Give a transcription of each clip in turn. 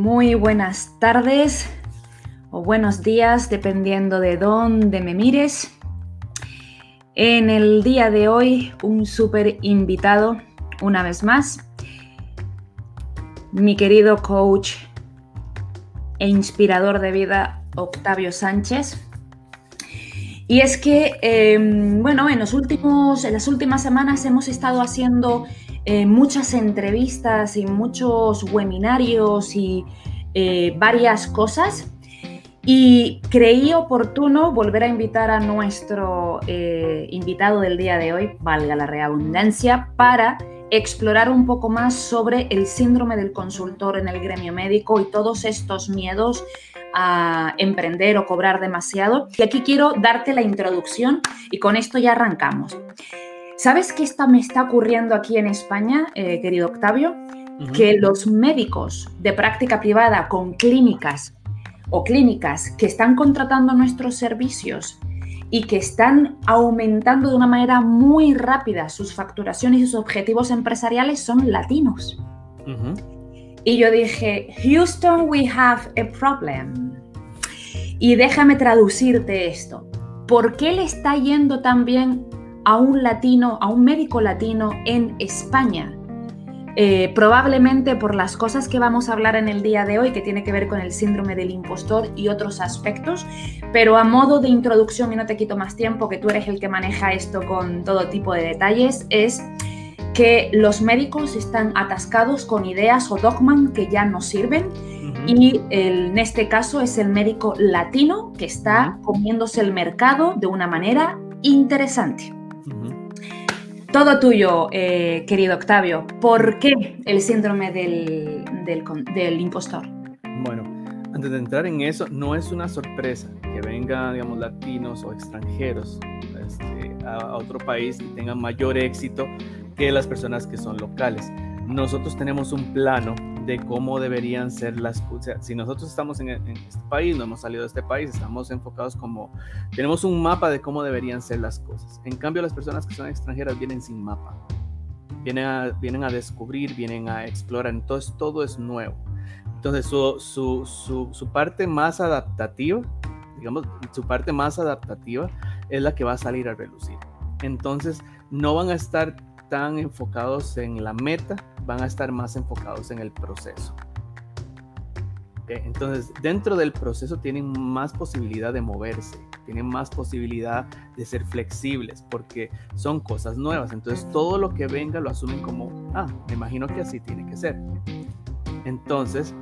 Muy buenas tardes o buenos días, dependiendo de dónde me mires. En el día de hoy, un súper invitado, una vez más, mi querido coach e inspirador de vida, Octavio Sánchez. Y es que, em, bueno, en, los últimos, en las últimas semanas hemos estado haciendo eh, muchas entrevistas y muchos webinarios y eh, varias cosas. Y creí oportuno volver a invitar a nuestro eh, invitado del día de hoy, valga la reabundancia, para explorar un poco más sobre el síndrome del consultor en el gremio médico y todos estos miedos a emprender o cobrar demasiado. Y aquí quiero darte la introducción y con esto ya arrancamos. ¿Sabes qué está, me está ocurriendo aquí en España, eh, querido Octavio? Que los médicos de práctica privada con clínicas o clínicas que están contratando nuestros servicios y que están aumentando de una manera muy rápida sus facturaciones y sus objetivos empresariales son latinos. Y yo dije, Houston, we have a problem. Y déjame traducirte esto. ¿Por qué le está yendo tan bien a un latino, a un médico latino en España. Eh, probablemente por las cosas que vamos a hablar en el día de hoy, que tiene que ver con el síndrome del impostor y otros aspectos, pero a modo de introducción, y no te quito más tiempo, que tú eres el que maneja esto con todo tipo de detalles, es que los médicos están atascados con ideas o dogmas que ya no sirven y en este caso es el médico latino que está comiéndose el mercado de una manera interesante. Todo tuyo, eh, querido Octavio. ¿Por qué el síndrome del, impostor? Bueno, antes de entrar en eso, no es una sorpresa que vengan, digamos, latinos o extranjeros este, a, otro país y tengan mayor éxito que las personas que son locales. Nosotros tenemos un plano de cómo deberían ser las cosas. si nosotros estamos en, este país, no hemos salido de este país, estamos enfocados como, tenemos un mapa de cómo deberían ser las cosas. En cambio, las personas que son extranjeras vienen sin mapa. Vienen a, vienen a descubrir, vienen a explorar, entonces todo es nuevo. Entonces su, su, su, su parte más adaptativa, digamos, su parte más adaptativa es la que va a salir a relucir. Entonces no van a estar tan enfocados en la meta, van a estar más enfocados en el proceso. Entonces, dentro del proceso tienen más posibilidad de moverse, tienen más posibilidad de ser flexibles, porque son cosas nuevas. Entonces, todo lo que venga lo asumen como, ah, me imagino que así tiene que ser. Entonces,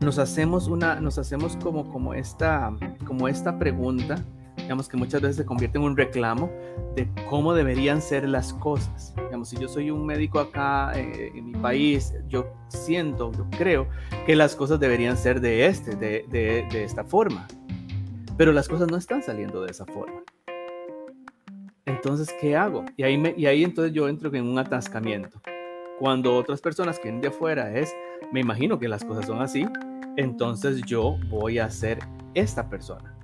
nos hacemos una, nos hacemos como, como, esta, como esta pregunta digamos que muchas veces se convierte en un reclamo de cómo deberían ser las cosas. Digamos, si yo soy un médico acá eh, en mi país, yo siento, yo creo que las cosas deberían ser de este, de, de, de esta forma. Pero las cosas no están saliendo de esa forma. Entonces, ¿qué hago? Y ahí, me, y ahí entonces yo entro en un atascamiento. Cuando otras personas que vienen de afuera es, me imagino que las cosas son así, entonces yo voy a ser esta persona.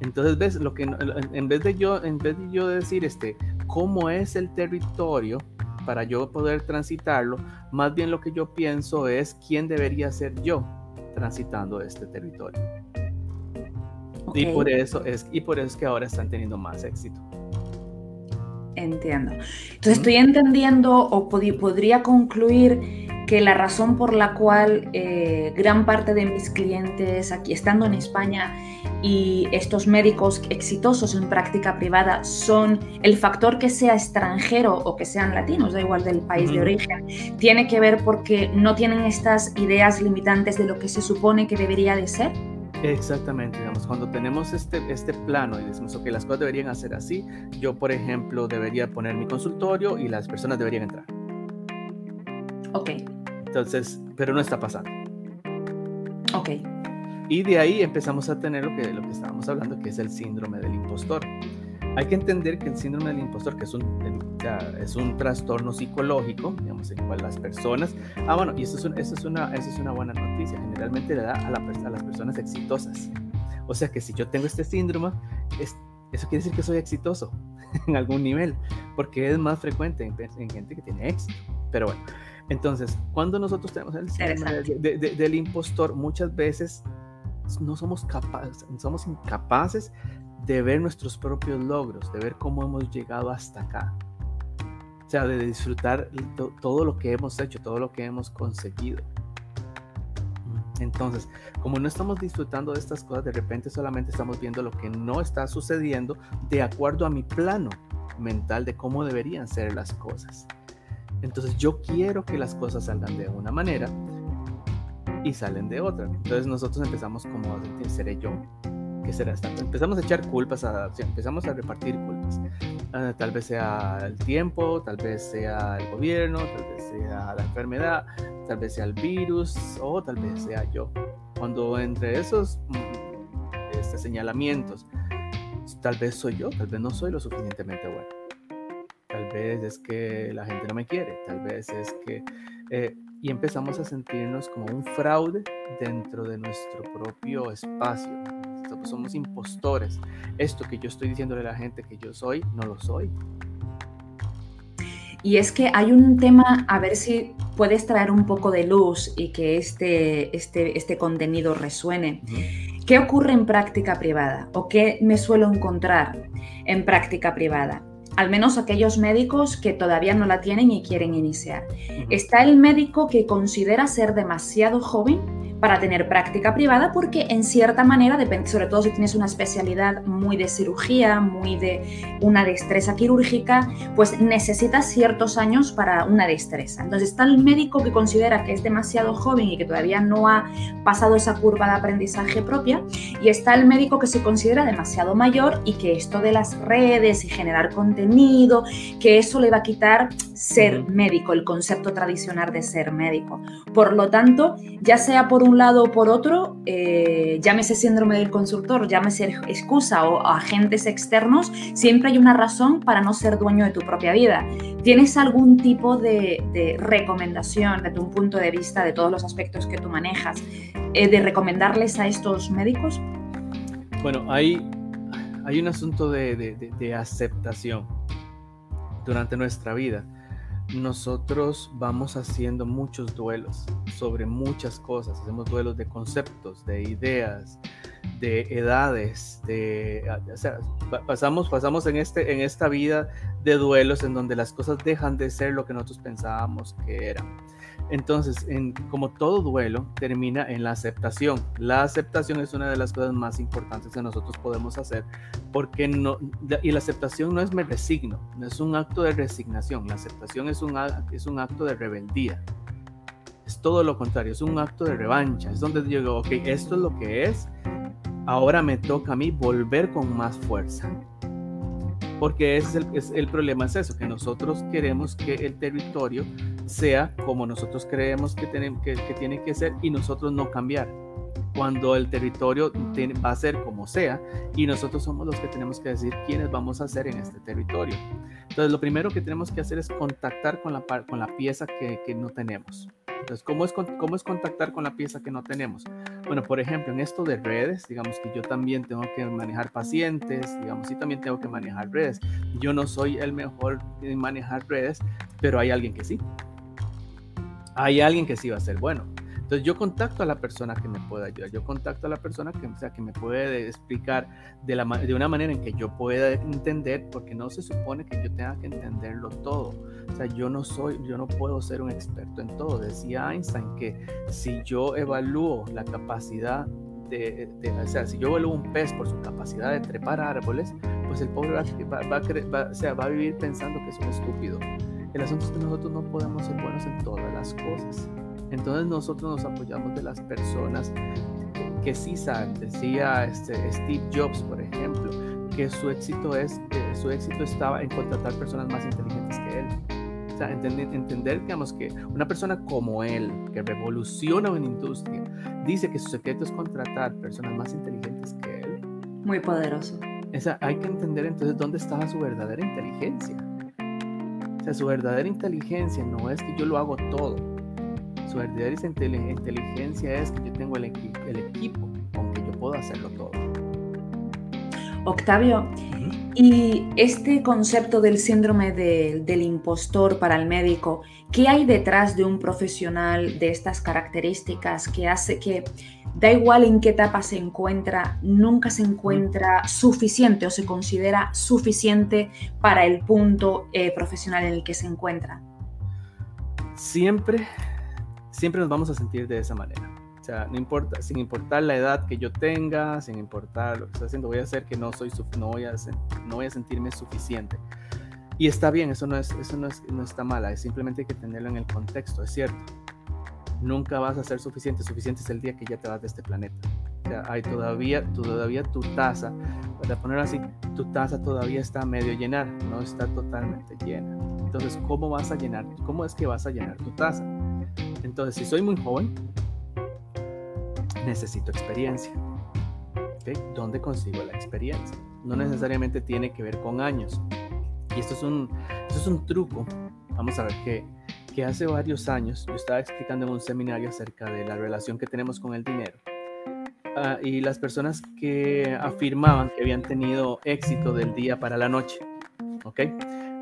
Entonces, ves, lo que en vez de yo, en vez de yo decir este, cómo es el territorio para yo poder transitarlo, más bien lo que yo pienso es quién debería ser yo transitando este territorio. Y por eso es y por eso es que ahora están teniendo más éxito. Entiendo. Entonces estoy entendiendo o podría concluir que la razón por la cual eh, gran parte de mis clientes aquí estando en España y estos médicos exitosos en práctica privada son el factor que sea extranjero o que sean latinos, da igual del país de origen, tiene que ver porque no tienen estas ideas limitantes de lo que se supone que debería de ser. Exactamente, digamos, cuando tenemos este, este plano y decimos, ok, las cosas deberían hacer así, yo, por ejemplo, debería poner mi consultorio y las personas deberían entrar. Ok. Entonces, pero no está pasando. Ok. Y de ahí empezamos a tener lo que, lo que estábamos hablando, que es el síndrome del impostor. Hay que entender que el síndrome del impostor, que es un, es un trastorno psicológico, digamos, en cual las personas... Ah, bueno, y eso es, eso es, una, eso es una buena noticia. Generalmente le da a, la, a, las personas exitosas. O sea que si yo tengo este síndrome, es, eso quiere decir que soy exitoso en algún nivel, porque es más frecuente en, en gente que tiene éxito. Pero bueno, entonces, cuando nosotros tenemos el síndrome del impostor, muchas veces no somos capaces, somos incapaces de ver nuestros propios logros, de ver cómo hemos llegado hasta acá. O sea, de disfrutar todo lo que hemos hecho, todo lo que hemos conseguido. Entonces, como no estamos disfrutando de estas cosas, de repente solamente estamos viendo lo que no está sucediendo de acuerdo a mi plano mental de cómo deberían ser las cosas. Entonces yo quiero que las cosas salgan de una manera y salen de otra. Entonces nosotros empezamos como a decir, seré yo. ¿Qué será esta? Empezamos a echar culpas, a, empezamos a repartir culpas. Ah, tal vez sea el tiempo, tal vez sea el gobierno, tal vez sea la enfermedad, tal vez sea el virus o tal vez sea yo. Cuando entre esos mm, este, señalamientos, tal vez soy yo, tal vez no soy lo suficientemente bueno. Tal vez es que la gente no me quiere, tal vez es que... Eh, y empezamos a sentirnos como un fraude dentro de nuestro propio espacio. Somos impostores. Esto que yo estoy diciéndole a la gente que yo soy, no lo soy. Y es que hay un tema, a ver si puedes traer un poco de luz y que este, este, este contenido resuene. ¿Qué ocurre en práctica privada o qué me suelo encontrar en práctica privada? Al menos aquellos médicos que todavía no la tienen y quieren iniciar. Está el médico que considera ser demasiado joven para tener práctica privada porque en cierta manera, sobre todo si tienes una especialidad muy de cirugía, muy de una destreza quirúrgica, pues necesitas ciertos años para una destreza. Entonces está el médico que considera que es demasiado joven y que todavía no ha pasado esa curva de aprendizaje propia y está el médico que se considera demasiado mayor y que esto de las redes y generar contenido, que eso le va a quitar ser médico, el concepto tradicional de ser médico. Por lo tanto, ya sea por un lado o por otro, eh, llámese síndrome del consultor, llámese excusa o agentes externos, siempre hay una razón para no ser dueño de tu propia vida. ¿Tienes algún tipo de, recomendación desde un punto de vista de todos los aspectos que tú manejas, eh, de recomendarles a estos médicos? Bueno, hay, hay un asunto de aceptación durante nuestra vida nosotros vamos haciendo muchos duelos sobre muchas cosas. Hacemos duelos de conceptos, de ideas, de edades, de, pasamos, pasamos en, este, en esta vida de duelos en donde las cosas dejan de ser lo que nosotros pensábamos que eran. Entonces, en, como todo duelo, termina en la aceptación. La aceptación es una de las cosas más importantes que nosotros podemos hacer, porque no, y la aceptación no es me resigno, no es un acto de resignación, la aceptación es un, es un acto de rebeldía. Es todo lo contrario, es un acto de revancha, es donde digo, ok, esto es lo que es, ahora me toca a mí volver con más fuerza porque ese es el, problema, es eso, que nosotros queremos que el territorio sea como nosotros creemos que, tenemos, que, tiene que ser y nosotros no cambiar. Cuando el territorio va a ser como sea y nosotros somos los que tenemos que decir quiénes vamos a ser en este territorio. Entonces, lo primero que tenemos que hacer es contactar con la, con la pieza que, que no tenemos. Entonces, ¿cómo es, ¿cómo es contactar con la pieza que no tenemos? Bueno, por ejemplo, en esto de redes, digamos que yo también tengo que manejar pacientes, digamos, y también tengo que manejar redes. Yo no soy el mejor en manejar redes, pero hay alguien que sí. Hay alguien que sí va a ser bueno. Entonces yo contacto a la persona que me pueda ayudar, yo contacto a la persona que, sea, que me puede explicar de, la, de una manera en que yo pueda entender, porque no se supone que yo tenga que entenderlo todo. O sea, yo no soy, yo no puedo ser un experto en todo. Decía Einstein que si yo evalúo la capacidad de, o sea, si yo evalúo un pez por su capacidad de trepar árboles, pues el pobre va, va, va, o sea, va a vivir pensando que es un estúpido. El asunto es que nosotros no podemos ser buenos en todas las cosas. Entonces nosotros nos apoyamos de las personas que sí saben. Decía este, Steve Jobs, por ejemplo, que su éxito, es, su éxito estaba en contratar personas más inteligentes que él. O sea, entender, entender, digamos, que una persona como él, que revoluciona una industria, dice que su secreto es contratar personas más inteligentes que él. Muy poderoso. Esa, hay que entender entonces dónde estaba su verdadera inteligencia. O sea, su verdadera inteligencia no es que yo lo hago todo su verdadera inteligencia es que yo tengo el, equipo con que yo puedo hacerlo todo. Octavio, y este concepto del síndrome del impostor para el médico, ¿qué hay detrás de un profesional de estas características que hace que da igual en qué etapa se encuentra, nunca se encuentra suficiente o se considera suficiente para el punto eh, profesional en el que se encuentra? Siempre, siempre nos vamos a sentir de esa manera no importa, sin importar la edad que yo tenga, sin importar lo que estoy haciendo, voy a hacer que no, soy, no, voy, a, no voy a sentirme suficiente. Y está bien, eso, no, es, eso no, es, no está mala, es simplemente hay que tenerlo en el contexto, es cierto. Nunca vas a ser suficiente, suficiente es el día que ya te vas de este planeta. O sea, hay todavía, todavía tu taza, para ponerlo así, tu taza todavía está medio llenar, no está totalmente llena. Entonces, ¿cómo vas a llenar? ¿Cómo es que vas a llenar tu taza? Entonces, si soy muy joven, necesito experiencia. ¿Dónde consigo la experiencia? No necesariamente tiene que ver con años. Y esto es un, esto es un truco. Vamos a ver que, que hace varios años yo estaba explicando en un seminario acerca de la relación que tenemos con el dinero. Ah, y las personas que afirmaban que habían tenido éxito del día para la noche. ¿Ok?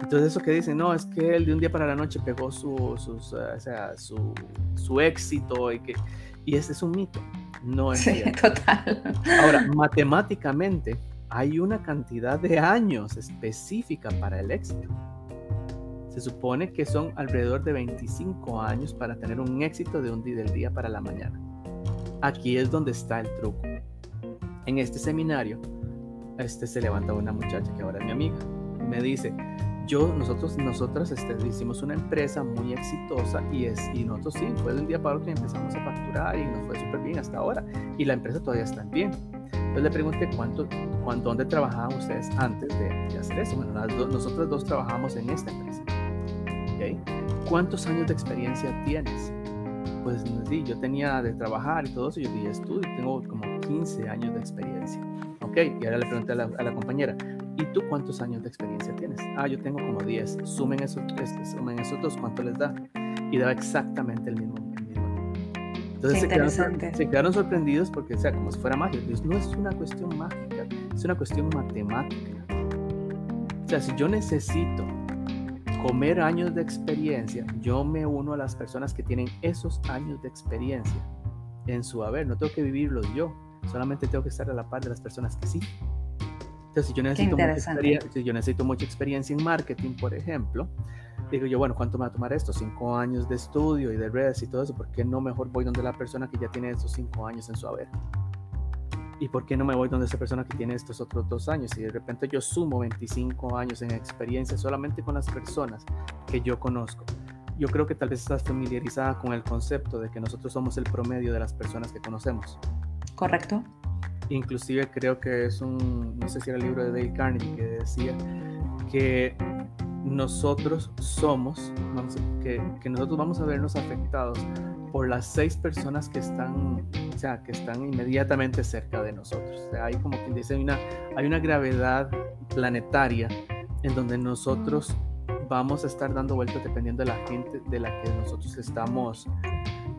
Entonces eso que dicen, no, es que él de un día para la noche pegó su, sus, o sea, su, su éxito y que... Y ese es un mito. No es sí, total. Ahora, matemáticamente hay una cantidad de años específica para el éxito. Se supone que son alrededor de 25 años para tener un éxito de un día del día para la mañana. Aquí es donde está el truco. En este seminario, este se levanta una muchacha que ahora es mi amiga y me dice, yo, nosotros, nosotras este, hicimos una empresa muy exitosa y, es, y nosotros sí, fue de un día para otro que empezamos a facturar y nos fue súper bien hasta ahora. Y la empresa todavía está en pie. Entonces le pregunté cuánto, cuánto dónde trabajaban ustedes antes de, hacer eso. Bueno, nosotros dos trabajamos en esta empresa. ¿Okay? ¿Cuántos años de experiencia tienes? Pues sí, yo tenía de trabajar y todo eso, yo dije estudio, tengo como 15 años de experiencia. Ok, y ahora le pregunté a la, a la compañera, ¿Y tú cuántos años de experiencia tienes? Ah, yo tengo como 10. Sumen esos, sumen esos dos, ¿cuánto les da? Y daba exactamente el mismo. Entonces se quedaron, se quedaron, sorprendidos porque, o sea, como si fuera magia. no es una cuestión mágica, es una cuestión matemática. O sea, si yo necesito comer años de experiencia, yo me uno a las personas que tienen esos años de experiencia en su haber. No tengo que vivirlos yo, solamente tengo que estar a la par de las personas que sí. Entonces, si yo necesito, mucha si yo necesito mucha experiencia en marketing, por ejemplo, digo yo, bueno, ¿cuánto me va a tomar esto? Cinco años de estudio y de redes y todo eso. ¿Por qué no mejor voy donde la persona que ya tiene esos cinco años en su haber? ¿Y por qué no me voy donde esa persona que tiene estos otros dos años? Y de repente yo sumo 25 años en experiencia solamente con las personas que yo conozco. Yo creo que tal vez estás familiarizada con el concepto de que nosotros somos el promedio de las personas que conocemos. Correcto. Inclusive creo que es un, no sé si era el libro de Dale Carnegie que decía que nosotros somos, que, nosotros vamos a vernos afectados por las seis personas que están, o sea, que están inmediatamente cerca de nosotros. O sea, hay como quien dice, una, hay una gravedad planetaria en donde nosotros vamos a estar dando vueltas dependiendo de la gente de la que nosotros estamos,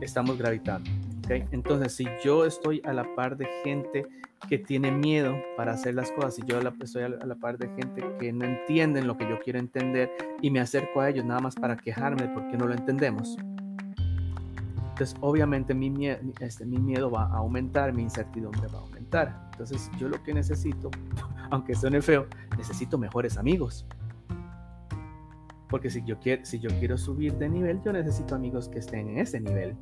estamos gravitando. Entonces, si yo estoy a la par de gente que tiene miedo para hacer las cosas, y yo estoy a la, par de gente que no entienden lo que yo quiero entender y me acerco a ellos nada más para quejarme porque no lo entendemos, entonces obviamente mi, miedo, este, mi miedo va a aumentar, mi incertidumbre va a aumentar. Entonces yo lo que necesito, aunque suene feo, necesito mejores amigos. Porque si yo, si yo quiero subir de nivel, yo necesito amigos que estén en ese nivel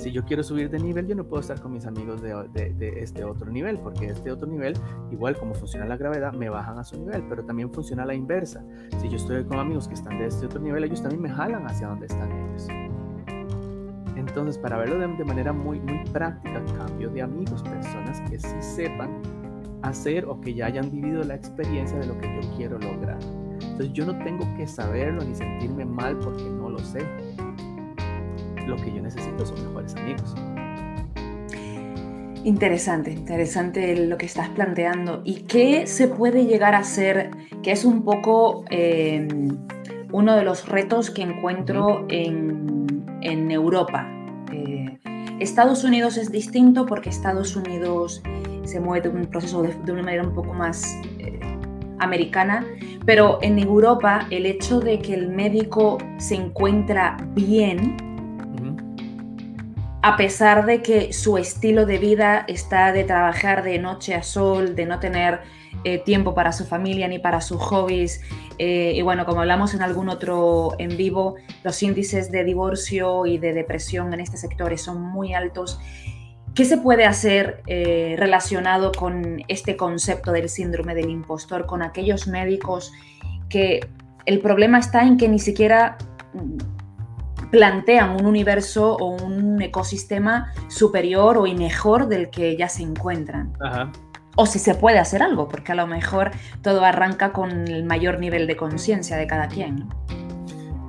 si yo quiero subir de nivel, yo no puedo estar con mis amigos de, de, este otro nivel, porque este otro nivel, igual como funciona la gravedad, me bajan a su nivel, pero también funciona la inversa. Si yo estoy con amigos que están de este otro nivel, ellos también me jalan hacia donde están ellos. Entonces, para verlo de, manera muy, muy práctica, cambio de amigos, personas que sí sepan hacer o que ya hayan vivido la experiencia de lo que yo quiero lograr. Entonces, yo no tengo que saberlo ni sentirme mal porque no lo sé lo que yo necesito son mejores amigos. Interesante, interesante lo que estás planteando. ¿Y qué se puede llegar a hacer? Que es un poco em, uno de los retos que encuentro en, Europa. Eh, Estados Unidos es distinto porque Estados Unidos se mueve de un proceso de, una manera un poco más eh, americana, pero en Europa el hecho de que el médico se encuentra bien, a pesar de que su estilo de vida está de trabajar de noche a sol, de no tener eh, tiempo para su familia ni para sus hobbies. Eh, y bueno, como hablamos en algún otro en vivo, los índices de divorcio y de depresión en este sector son muy altos. ¿Qué se puede hacer eh, relacionado con este concepto del síndrome del impostor, con aquellos médicos que el problema está en que ni siquiera plantean un universo o un ecosistema superior o mejor del que ya se encuentran? Ajá o si se puede hacer algo, porque a lo mejor todo arranca con el mayor nivel de conciencia de cada quien.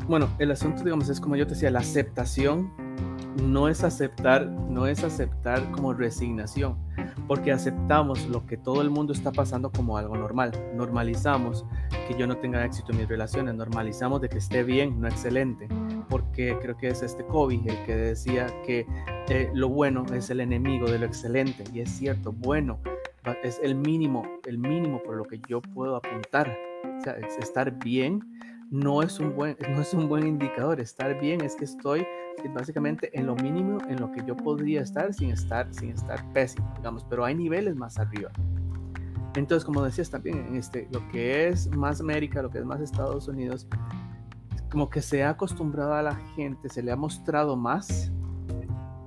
Bueno, el asunto, digamos, es como yo te decía, la aceptación no es aceptar, no es aceptar como resignación, porque aceptamos lo que todo el mundo está pasando como algo normal. Normalizamos que yo no tenga éxito en mis relaciones, normalizamos de que esté bien, no excelente, porque creo que es este Kobe el que decía que eh, lo bueno es el enemigo de lo excelente, y es cierto, bueno es el mínimo, el mínimo por lo que yo puedo apuntar. O sea, estar bien no es un buen, no es un buen indicador. Estar bien es que estoy básicamente en lo mínimo en lo que yo podría estar sin estar, sin estar pésimo, digamos, pero hay niveles más arriba. Entonces, como decías también, este, lo que es más América, lo que es más Estados Unidos, como que se ha acostumbrado a la gente, se le ha mostrado más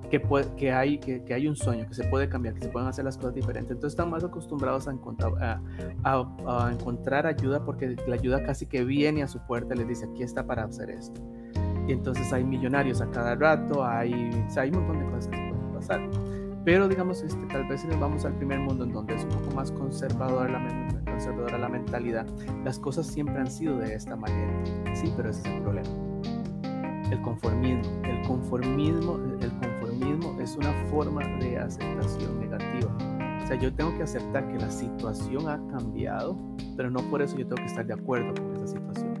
que, que, hay, que, que, hay un sueño, que se puede cambiar, que se pueden hacer las cosas diferentes. Entonces están más acostumbrados a encontrar, a, encontrar ayuda porque la ayuda casi que viene a su puerta les dice, aquí está para hacer esto. Y entonces hay millonarios a cada rato, hay, hay un montón de cosas que pueden pasar. Pero digamos, este, tal vez si nos vamos al primer mundo en donde es un poco más conservadora la, conservadora la mentalidad, las cosas siempre han sido de esta manera. Sí, pero ese es el problema. El conformismo. El conformismo, el conformismo es una forma de aceptación negativa. O sea, yo tengo que aceptar que la situación ha cambiado, pero no por eso yo tengo que estar de acuerdo con esa situación.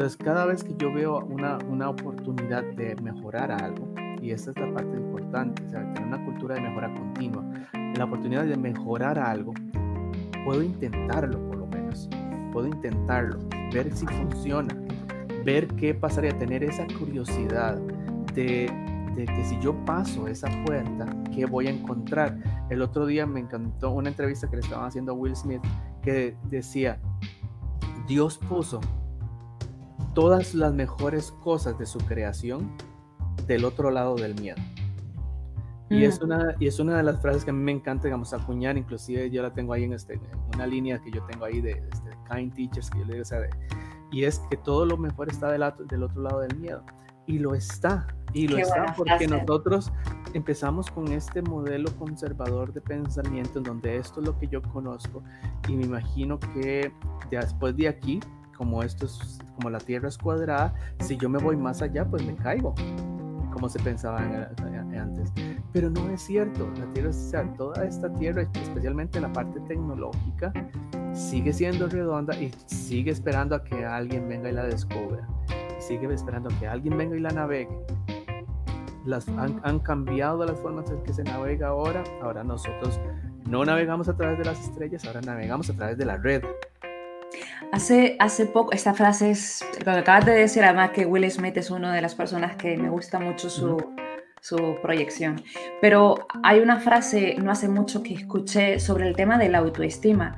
Entonces, cada vez que yo veo una, una oportunidad de mejorar algo, y esta es la parte importante, o sea, tener una cultura de mejora continua, la oportunidad de mejorar algo, puedo intentarlo por lo menos, puedo intentarlo, ver si funciona, ver qué pasaría, tener esa curiosidad de, de, que si yo paso esa puerta, ¿qué voy a encontrar? El otro día me encantó una entrevista que le estaban haciendo a Will Smith que decía, Dios puso todas las mejores cosas de su creación del otro lado del miedo. Y, es mm. una, y es una de las frases que a mí me encanta, digamos, acuñar, inclusive yo la tengo ahí en, este, una línea que yo tengo ahí de, este, Kind Teachers, que yo le digo, o sea, de, y es que todo lo mejor está del, del otro lado del miedo. Y lo está, y lo está porque nosotros empezamos con este modelo conservador de pensamiento en donde esto es lo que yo conozco y me imagino que después de aquí, como esto es, como la Tierra es cuadrada, si yo me voy más allá, pues me caigo, como se pensaba antes. Pero no es cierto, la Tierra, toda esta Tierra, especialmente la parte tecnológica, sigue siendo redonda y sigue esperando a que alguien venga y la descubra. Sigue esperando a que alguien venga y la navegue. Las, han, cambiado las formas en que se navega ahora. Ahora nosotros no navegamos a través de las estrellas, ahora navegamos a través de la red. Hace, hace poco, esta frase es lo que acabas de decir, además que Will Smith es una de las personas que me gusta mucho su, su proyección. Pero hay una frase no hace mucho que escuché sobre el tema de la autoestima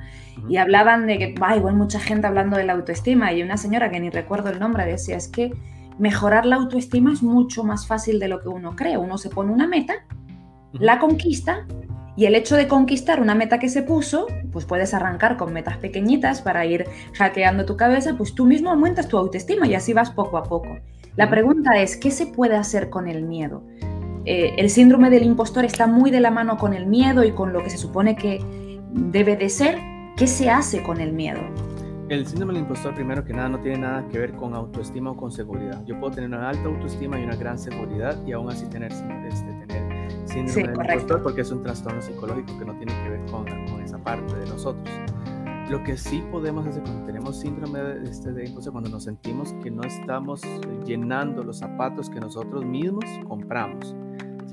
y hablaban de que, va, igual mucha gente hablando de la autoestima y una señora que ni recuerdo el nombre decía, es que mejorar la autoestima es mucho más fácil de lo que uno cree. Uno se pone una meta, la conquista y el hecho de conquistar una meta que se puso, pues puedes arrancar con metas pequeñitas para ir hackeando tu cabeza, pues tú mismo aumentas tu autoestima y así vas poco a poco. La pregunta es, ¿qué se puede hacer con el miedo? Eh, el síndrome del impostor está muy de la mano con el miedo y con lo que se supone que debe de ser. ¿Qué se hace con el miedo? El síndrome del impostor, primero que nada, no tiene nada que ver con autoestima o con seguridad. Yo puedo tener una alta autoestima y una gran seguridad y aún así tener, este, tener síndrome del impostor porque es un trastorno psicológico que no tiene que ver con, con esa parte de nosotros. Lo que sí podemos hacer cuando tenemos síndrome de, este, de impostor, cuando nos sentimos que no estamos llenando los zapatos que nosotros mismos compramos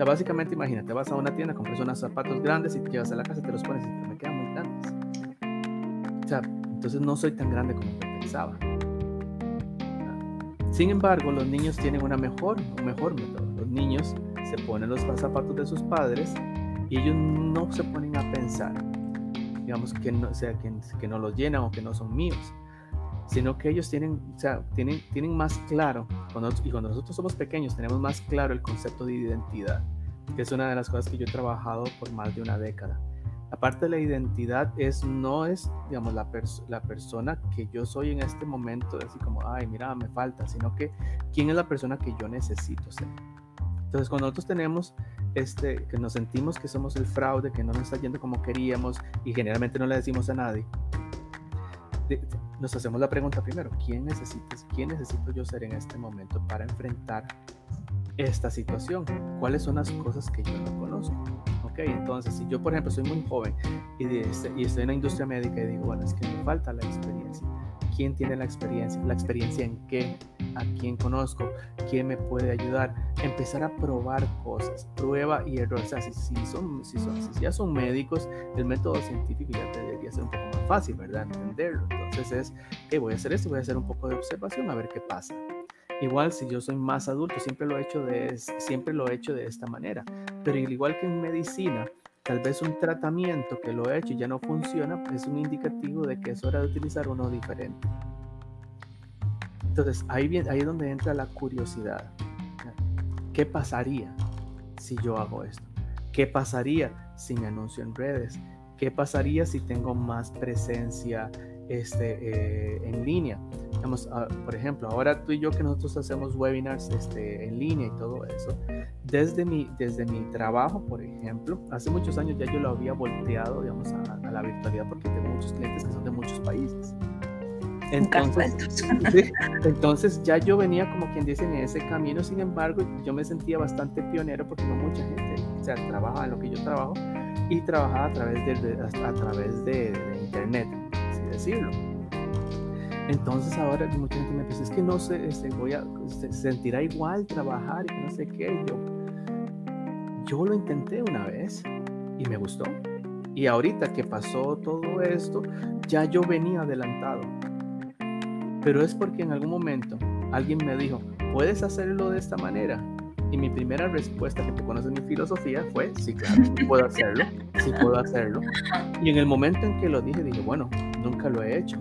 sea, básicamente imagínate, vas a una tienda, compras unos zapatos grandes y te llevas a la casa, te los pones y te me quedan muy grandes. O sea, entonces no soy tan grande como pensaba. Sin embargo, los niños tienen una mejor, un mejor método. Los niños se ponen los zapatos de sus padres y ellos no se ponen a pensar, digamos, que no, sea, que, que no los llenan o que no son míos, sino que ellos tienen, o sea, tienen, tienen más claro, cuando, y cuando nosotros somos pequeños tenemos más claro el concepto de identidad, que es una de las cosas que yo he trabajado por más de una década. Aparte de la identidad es, no es, digamos, la, la persona que yo soy en este momento, así como, ay, mira, me falta, sino que quién es la persona que yo necesito ser. Entonces, cuando nosotros tenemos, este, que nos sentimos que somos el fraude, que no nos está yendo como queríamos y generalmente no le decimos a nadie, nos hacemos la pregunta primero, ¿quién necesitas, quién necesito yo ser en este momento para enfrentar esta situación? ¿Cuáles son las cosas que yo no conozco? Ok, entonces si yo por ejemplo soy muy joven y, este, y estoy en la industria médica y digo, bueno, es que me falta la experiencia. ¿Quién tiene la experiencia? ¿La experiencia en qué? ¿A quién conozco? ¿Quién me puede ayudar? Empezar a probar cosas, prueba y error. O sea, si, son, si, son, si ya son médicos, el método científico ya debería ser un poco más fácil, ¿verdad? Entenderlo. Entonces es, que voy a hacer esto, voy a hacer un poco de observación a ver qué pasa. Igual si yo soy más adulto, siempre lo he hecho de, siempre lo he hecho de esta manera. Pero igual que en medicina, tal vez un tratamiento que lo he hecho y ya no funciona, pues es un indicativo de que es hora de utilizar uno diferente. Entonces ahí, ahí es donde entra la curiosidad. ¿Qué pasaría si yo hago esto? ¿Qué pasaría si me anuncio en redes? ¿Qué pasaría si tengo más presencia este, eh, en línea? Ah, por ejemplo, ahora tú y yo que nosotros hacemos webinars este, en línea y todo eso, desde mi, desde mi trabajo, por ejemplo, hace muchos años ya yo lo había volteado, digamos, a, la virtualidad porque tengo muchos clientes que son de muchos países. Entonces, entonces ya yo venía como quien dice en ese camino, sin embargo, yo me sentía bastante pionero porque no mucha gente, o sea, trabaja en lo que yo trabajo y trabajaba a través de, a, través de, de internet, decirlo. Entonces ahora mucha gente me dice, es que no sé, este, voy a, se sentirá igual trabajar y no sé qué. Yo, yo lo intenté una vez y me gustó. Y ahorita que pasó todo esto, ya yo venía adelantado. Pero es porque en algún momento alguien me dijo, ¿puedes hacerlo de esta manera? Y mi primera respuesta, que tú conoces mi filosofía, fue, sí, claro, sí puedo hacerlo, sí puedo hacerlo. Y en el momento en que lo dije, dije, bueno, nunca lo he hecho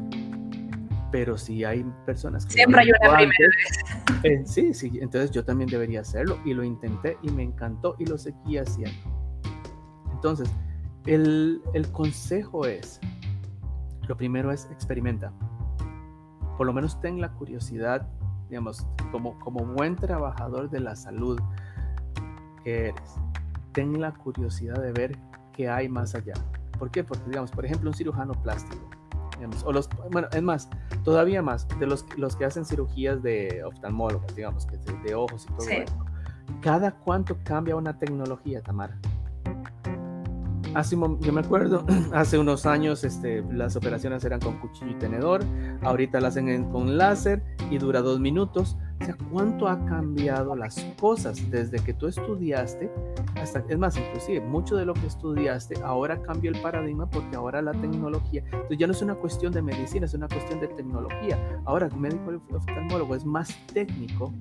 pero si hay personas que... Siempre hay una primera vez. Eh, sí, sí, entonces yo también debería hacerlo y lo intenté y me encantó y lo seguí haciendo. Entonces, el, el consejo es, lo primero es experimenta. Por lo menos ten la curiosidad, digamos, como, como buen trabajador de la salud que eres, ten la curiosidad de ver qué hay más allá. ¿Por qué? Porque, digamos, por ejemplo, un cirujano plástico o los, bueno, es más, todavía más, de los, los que hacen cirugías de oftalmólogos, digamos, que de, ojos y todo eso. ¿Cada cuánto cambia una tecnología, Tamara? Hace, yo me acuerdo, hace unos años este, las operaciones eran con cuchillo y tenedor, ahorita las hacen con láser y dura dos minutos. ¿Cuánto ha cambiado las cosas desde que tú estudiaste hasta, es más, inclusive, mucho de lo que estudiaste ahora cambió el paradigma porque ahora la tecnología, entonces ya no es una cuestión de medicina, es una cuestión de tecnología. Ahora el médico oftalmólogo es más técnico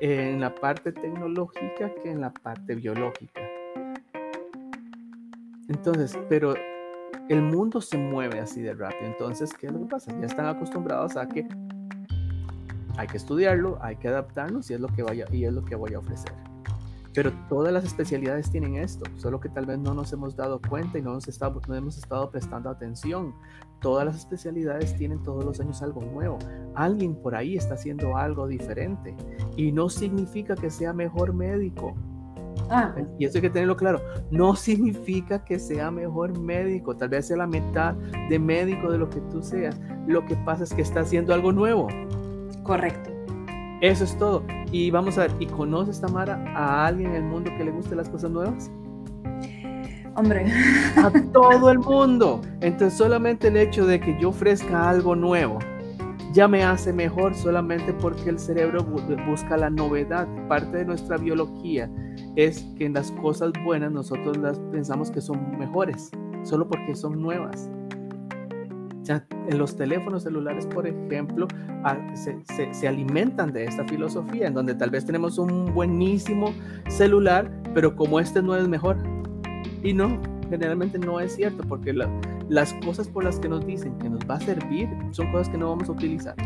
en la parte tecnológica que en la parte biológica. Entonces, pero el mundo se mueve así de rápido. Entonces, ¿qué es lo que pasa? Ya están acostumbrados a que hay que estudiarlo, hay que adaptarnos y es lo que vaya y es lo que voy a ofrecer. Pero todas las especialidades tienen esto, solo que tal vez no nos hemos dado cuenta y no, nos no hemos estado prestando atención. Todas las especialidades tienen todos los años algo nuevo. Alguien por ahí está haciendo algo diferente y no significa que sea mejor médico. Ah. Y eso hay que tenerlo claro. No significa que sea mejor médico. Tal vez sea la mitad de médico de lo que tú seas. Lo que pasa es que está haciendo algo nuevo. Correcto. Eso es todo. Y vamos a ver, ¿y conoces, Tamara, a alguien en el mundo que le guste las cosas nuevas? Hombre. A todo el mundo. Entonces solamente el hecho de que yo ofrezca algo nuevo ya me hace mejor solamente porque el cerebro busca la novedad. Parte de nuestra biología es que en las cosas buenas nosotros las pensamos que son mejores, solo porque son nuevas. Ya, en los teléfonos celulares, por ejemplo, se, se, alimentan de esta filosofía, en donde tal vez tenemos un buenísimo celular, pero como este no es mejor. Y no, generalmente no es cierto, porque las cosas por las que nos dicen que nos va a servir son cosas que no vamos a utilizar.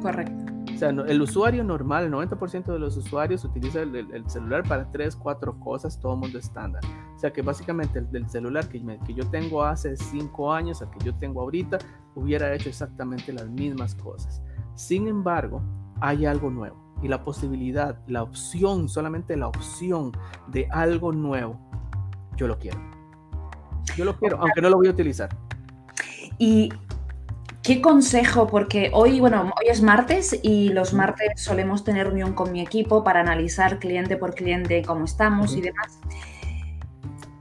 Correcto. O sea, el usuario normal, el 90% de los usuarios utiliza el, celular para tres, cuatro cosas, todo mundo estándar. O sea que básicamente el del celular que, que yo tengo hace cinco años, al que yo tengo ahorita, hubiera hecho exactamente las mismas cosas. Sin embargo, hay algo nuevo y la posibilidad, la opción, solamente la opción de algo nuevo, yo lo quiero. Yo lo quiero, aunque no lo voy a utilizar. Y ¿Qué consejo? Porque hoy, bueno, hoy es martes y los martes solemos tener reunión con mi equipo para analizar cliente por cliente cómo estamos y demás.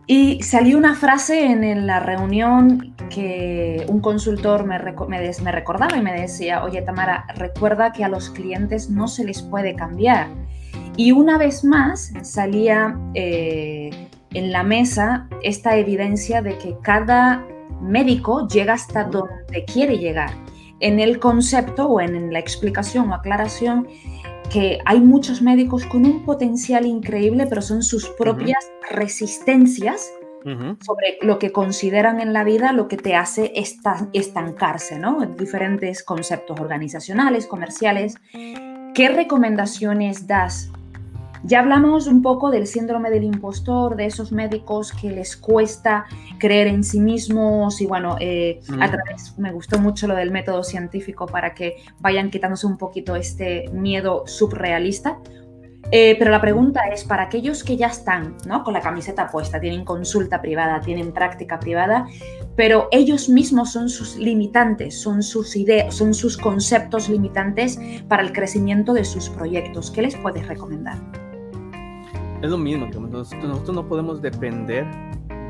Y salió una frase en la reunión que un consultor me, recordaba y me decía, oye Tamara, recuerda que a los clientes no se les puede cambiar. Y una vez más salía eh, en la mesa esta evidencia de que cada médico llega hasta donde quiere llegar. En el concepto o en la explicación o aclaración que hay muchos médicos con un potencial increíble, pero son sus propias resistencias sobre lo que consideran en la vida lo que te hace estancarse, ¿no? Diferentes conceptos organizacionales, comerciales. ¿Qué recomendaciones das ya hablamos un poco del síndrome del impostor, de esos médicos que les cuesta creer en sí mismos y bueno, eh, a través, me gustó mucho lo del método científico para que vayan quitándose un poquito este miedo subrealista. Eh, pero la pregunta es, para aquellos que ya están ¿no? con la camiseta puesta, tienen consulta privada, tienen práctica privada, pero ellos mismos son sus limitantes, son sus ideas, son sus conceptos limitantes para el crecimiento de sus proyectos, ¿qué les puedes recomendar? Es lo mismo, que nosotros, no podemos depender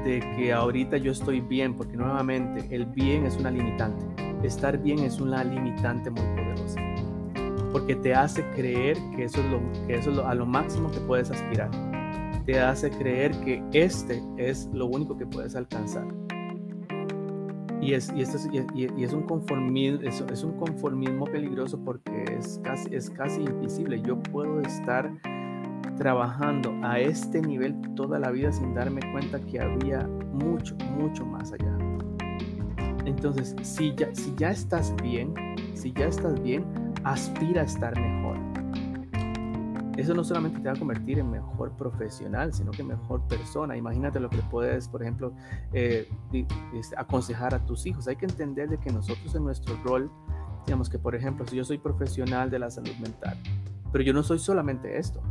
de que ahorita yo estoy bien, porque nuevamente el bien es una limitante. Estar bien es una limitante muy poderosa, porque te hace creer que eso es, lo, que eso es a lo máximo que puedes aspirar. Te hace creer que este es lo único que puedes alcanzar. Y es, y, esto es, y, es un conformismo, es, es, un conformismo peligroso porque es casi, es casi invisible. Yo puedo estar trabajando a este nivel toda la vida sin darme cuenta que había mucho, mucho más allá. Entonces, si ya, si ya estás bien, si ya estás bien, aspira a estar mejor. Eso no solamente te va a convertir en mejor profesional, sino que mejor persona. Imagínate lo que puedes, por ejemplo, eh, aconsejar a tus hijos. Hay que entender de que nosotros en nuestro rol, digamos que, por ejemplo, si yo soy profesional de la salud mental, pero yo no soy solamente esto.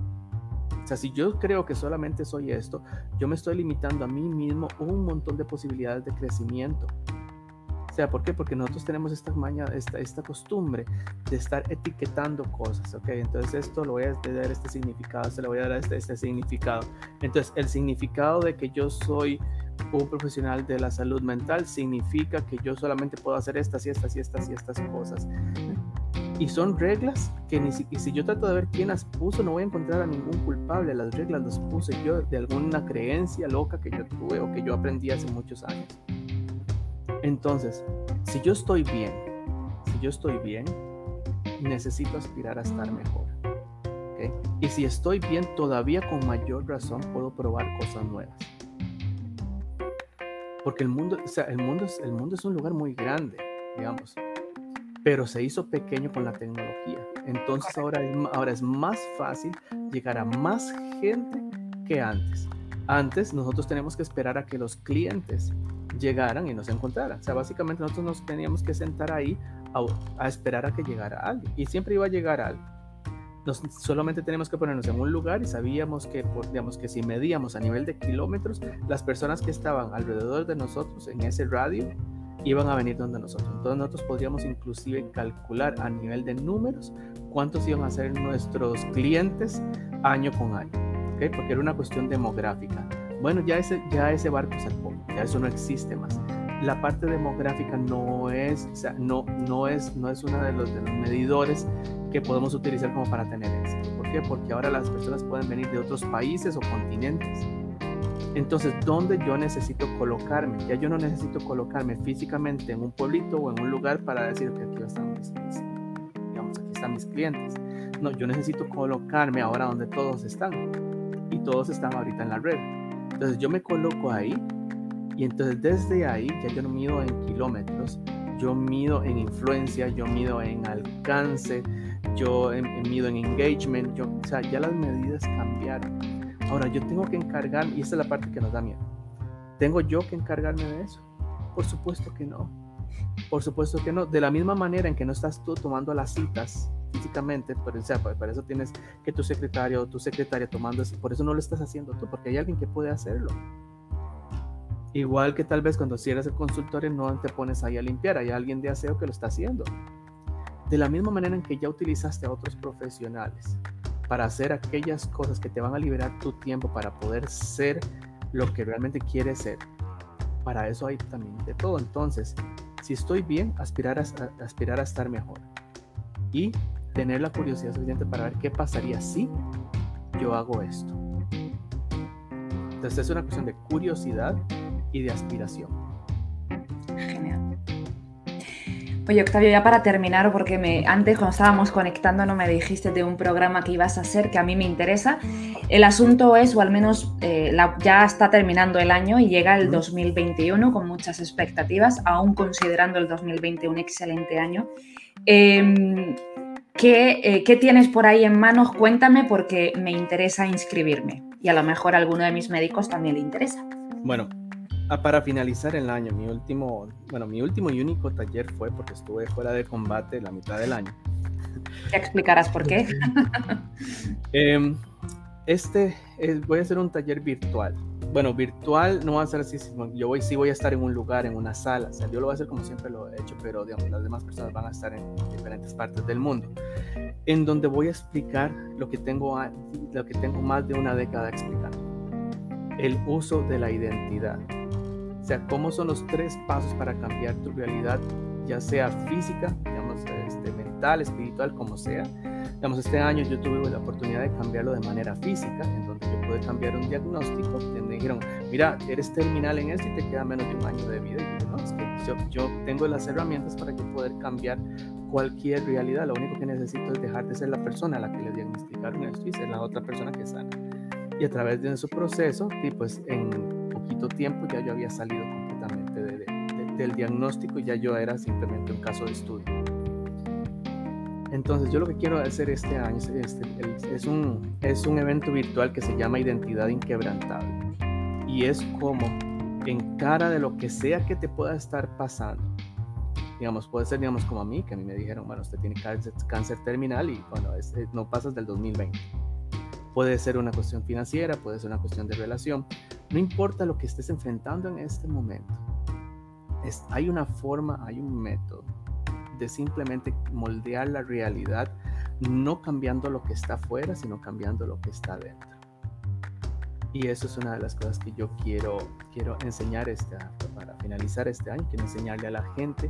O sea, si yo creo que solamente soy esto, yo me estoy limitando a mí mismo un montón de posibilidades de crecimiento. O sea, ¿por qué? Porque nosotros tenemos esta maña, esta, esta costumbre de estar etiquetando cosas, ¿ok? Entonces esto lo voy a dar este significado, se lo voy a dar este, este significado. Entonces el significado de que yo soy un profesional de la salud mental significa que yo solamente puedo hacer estas y estas y estas y estas cosas. Y son reglas que ni siquiera, si yo trato de ver quién las puso, no voy a encontrar a ningún culpable. Las reglas las puse yo de alguna creencia loca que yo tuve o que yo aprendí hace muchos años. Entonces, si yo estoy bien, si yo estoy bien, necesito aspirar a estar mejor. Y si estoy bien, todavía con mayor razón puedo probar cosas nuevas. Porque el mundo, o sea, el mundo es, el mundo es un lugar muy grande, digamos pero se hizo pequeño con la tecnología. Entonces ahora es, ahora es más fácil llegar a más gente que antes. Antes nosotros teníamos que esperar a que los clientes llegaran y nos encontraran. O sea, básicamente nosotros nos teníamos que sentar ahí a, esperar a que llegara alguien. Y siempre iba a llegar alguien. Nos, solamente teníamos que ponernos en un lugar y sabíamos que, digamos, que si medíamos a nivel de kilómetros, las personas que estaban alrededor de nosotros en ese radio iban a venir donde nosotros. Entonces nosotros podríamos inclusive calcular a nivel de números cuántos iban a ser nuestros clientes año con año, ¿okay? porque era una cuestión demográfica. Bueno, ya ese, ya ese barco salpó, ya eso no existe más. La parte demográfica no es, o sea, no, no es, no es uno de los, de los medidores que podemos utilizar como para tener éxito, porque qué? Porque ahora las personas pueden venir de otros países o continentes. Entonces, ¿dónde yo necesito colocarme? Ya yo no necesito colocarme físicamente en un pueblito o en un lugar para decir que aquí están mis, digamos, aquí están mis clientes. No, yo necesito colocarme ahora donde todos están. Y todos están ahorita en la red. Entonces, yo me coloco ahí y entonces desde ahí ya yo no mido en kilómetros, yo mido en influencia, yo mido en alcance, yo mido en engagement, yo, o sea, ya las medidas cambiaron. Ahora, yo tengo que encargar, y esta es la parte que nos da miedo, ¿tengo yo que encargarme de eso? Por supuesto que no. Por supuesto que no. De la misma manera en que no estás tú tomando las citas físicamente, por, o sea, para eso tienes que tu secretario o tu secretaria tomando, por eso no lo estás haciendo tú, porque hay alguien que puede hacerlo. Igual que tal vez cuando cierras el consultorio no te pones ahí a limpiar, hay alguien de aseo que lo está haciendo. De la misma manera en que ya utilizaste a otros profesionales para hacer aquellas cosas que te van a liberar tu tiempo para poder ser lo que realmente quieres ser. Para eso hay también de todo. Entonces, si estoy bien, aspirar a, estar mejor. Y tener la curiosidad suficiente para ver qué pasaría si yo hago esto. Entonces es una cuestión de curiosidad y de aspiración. Genial. Oye, Octavio, ya para terminar, porque me, antes cuando estábamos conectando no me dijiste de un programa que ibas a hacer que a mí me interesa. El asunto es, o al menos eh, ya está terminando el año y llega el 2021 con muchas expectativas, aún considerando el 2020 un excelente año. Em, ¿qué, eh, ¿Qué tienes por ahí en manos? Cuéntame porque me interesa inscribirme y a lo mejor a alguno de mis médicos también le interesa. Bueno, para finalizar el año, mi último, bueno, mi último y único taller fue porque estuve fuera de combate la mitad del año. ¿Te explicarás por qué? Em, este, voy a hacer un taller virtual. Bueno, virtual no va a ser así, yo voy, sí voy a estar en un lugar, en una sala, o sea, yo lo voy a hacer como siempre lo he hecho, pero digamos, las demás personas van a estar en diferentes partes del mundo, en donde voy a explicar lo que tengo, lo que tengo más de una década explicando, el uso de la identidad o sea, cómo son los tres pasos para cambiar tu realidad, ya sea física, digamos, este, mental, espiritual, como sea. Digamos, este año yo tuve la oportunidad de cambiarlo de manera física, en donde yo pude cambiar un diagnóstico, me dijeron, mira, eres terminal en esto y te queda menos de un año de vida. Y yo, no, es que yo, yo tengo las herramientas para yo poder cambiar cualquier realidad. Lo único que necesito es dejar de ser la persona a la que le diagnosticaron esto y ser la otra persona que sana. Y a través de su proceso, y pues en poquito tiempo ya yo había salido completamente del diagnóstico y ya yo era simplemente un caso de estudio. Entonces yo lo que quiero hacer este año es, este, es, un, es un evento virtual que se llama Identidad Inquebrantable. Y es como en cara de lo que sea que te pueda estar pasando. Digamos, puede ser, digamos, como a mí, que a mí me dijeron, bueno, usted tiene cáncer, terminal y bueno, no pasas del 2020. Puede ser una cuestión financiera, puede ser una cuestión de relación. No importa lo que estés enfrentando en este momento. Hay una forma, hay un método de simplemente moldear la realidad, no cambiando lo que está afuera, sino cambiando lo que está dentro. Y eso es una de las cosas que yo quiero, quiero enseñar este, para finalizar este año, quiero enseñarle a la gente,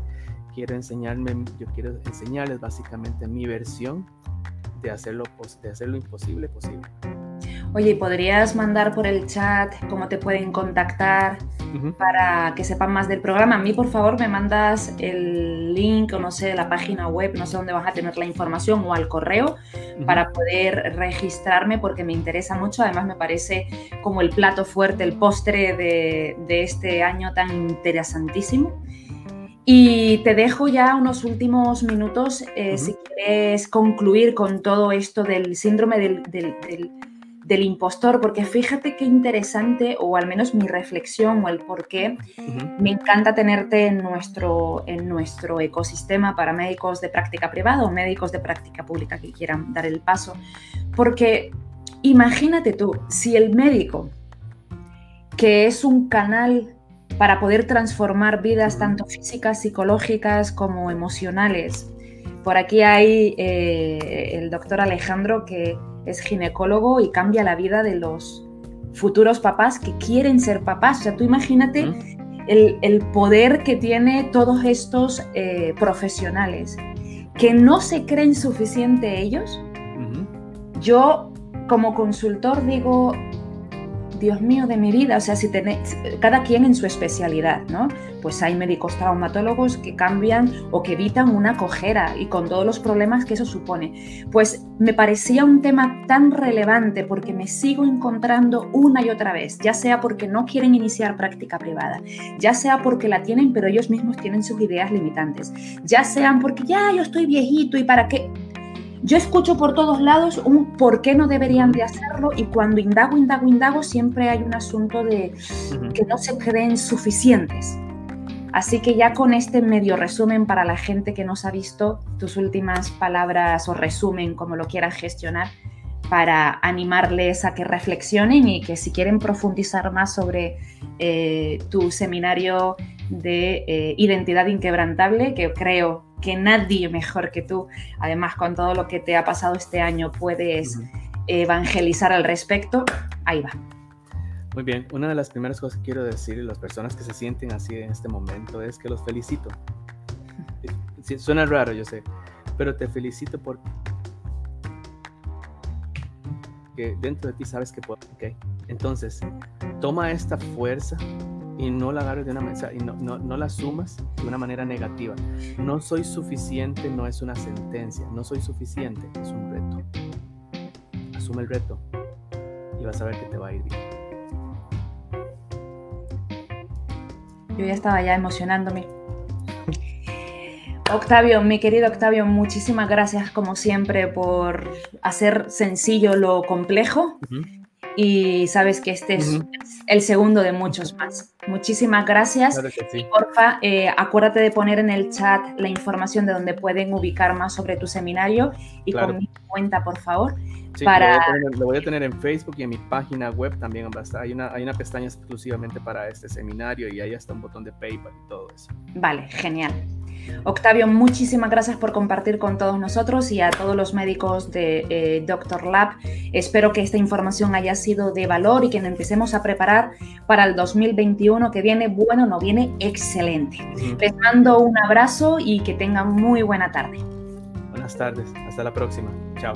quiero enseñarme, yo quiero enseñarles básicamente mi versión de hacerlo, de hacer lo imposible posible. Oye, ¿podrías mandar por el chat cómo te pueden contactar para que sepan más del programa? A mí, por favor, me mandas el link o no sé, la página web, no sé dónde vas a tener la información o al correo para poder registrarme porque me interesa mucho. Además, me parece como el plato fuerte, el postre de, de este año tan interesantísimo. Y te dejo ya unos últimos minutos eh, si quieres concluir con todo esto del síndrome del, impostor, porque fíjate qué interesante, o al menos mi reflexión o el por qué me encanta tenerte en nuestro, en nuestro ecosistema para médicos de práctica privada o médicos de práctica pública que quieran dar el paso. Porque imagínate tú, si el médico, que es un canal para poder transformar vidas tanto físicas, psicológicas como emocionales. Por aquí hay eh, el doctor Alejandro que es ginecólogo y cambia la vida de los futuros papás que quieren ser papás. O sea, tú imagínate el, poder que tiene todos estos eh, profesionales que no se creen suficiente ellos. Yo como consultor digo, Dios mío de mi vida, o sea, si tenéis, cada quien en su especialidad, ¿no? Pues hay médicos traumatólogos que cambian o que evitan una cojera y con todos los problemas que eso supone. Pues me parecía un tema tan relevante porque me sigo encontrando una y otra vez, ya sea porque no quieren iniciar práctica privada, ya sea porque la tienen pero ellos mismos tienen sus ideas limitantes, ya sean porque ya yo estoy viejito y para qué yo escucho por todos lados un por qué no deberían de hacerlo y cuando indago, indago, indago, siempre hay un asunto de que no se creen suficientes. Así que ya con este medio resumen para la gente que nos ha visto, tus últimas palabras o resumen, como lo quieras gestionar, para animarles a que reflexionen y que si quieren profundizar más sobre eh, tu seminario de eh, identidad inquebrantable, que creo que nadie mejor que tú, además con todo lo que te ha pasado este año, puedes evangelizar al respecto, ahí va. Muy bien, una de las primeras cosas que quiero decir a las personas que se sienten así en este momento es que los felicito. Suena raro, yo sé, pero te felicito porque dentro de ti sabes que puedo. Okay. Entonces, toma esta fuerza y no la agarres de una mesa y no, no, no, la sumas de una manera negativa. No soy suficiente no es una sentencia, no soy suficiente es un reto. Asume el reto y vas a ver que te va a ir bien. Yo ya estaba ya emocionándome. Octavio, mi querido Octavio, muchísimas gracias como siempre por hacer sencillo lo complejo y sabes que este es el segundo de muchos más. Muchísimas gracias. Y porfa, eh, acuérdate de poner en el chat la información de donde pueden ubicar más sobre tu seminario y con mi cuenta, por favor. para... lo, voy a tener en Facebook y en mi página web también. Hay una, hay una pestaña exclusivamente para este seminario y ahí está un botón de PayPal y todo eso. Vale, genial. Octavio, muchísimas gracias por compartir con todos nosotros y a todos los médicos de eh, Doctor Lab. Espero que esta información haya sido de valor y que nos empecemos a preparar para el 2021 2021 que viene, bueno, no viene excelente. Uh. Les mando un abrazo y que tengan muy buena tarde. Buenas tardes, hasta la próxima. Chao.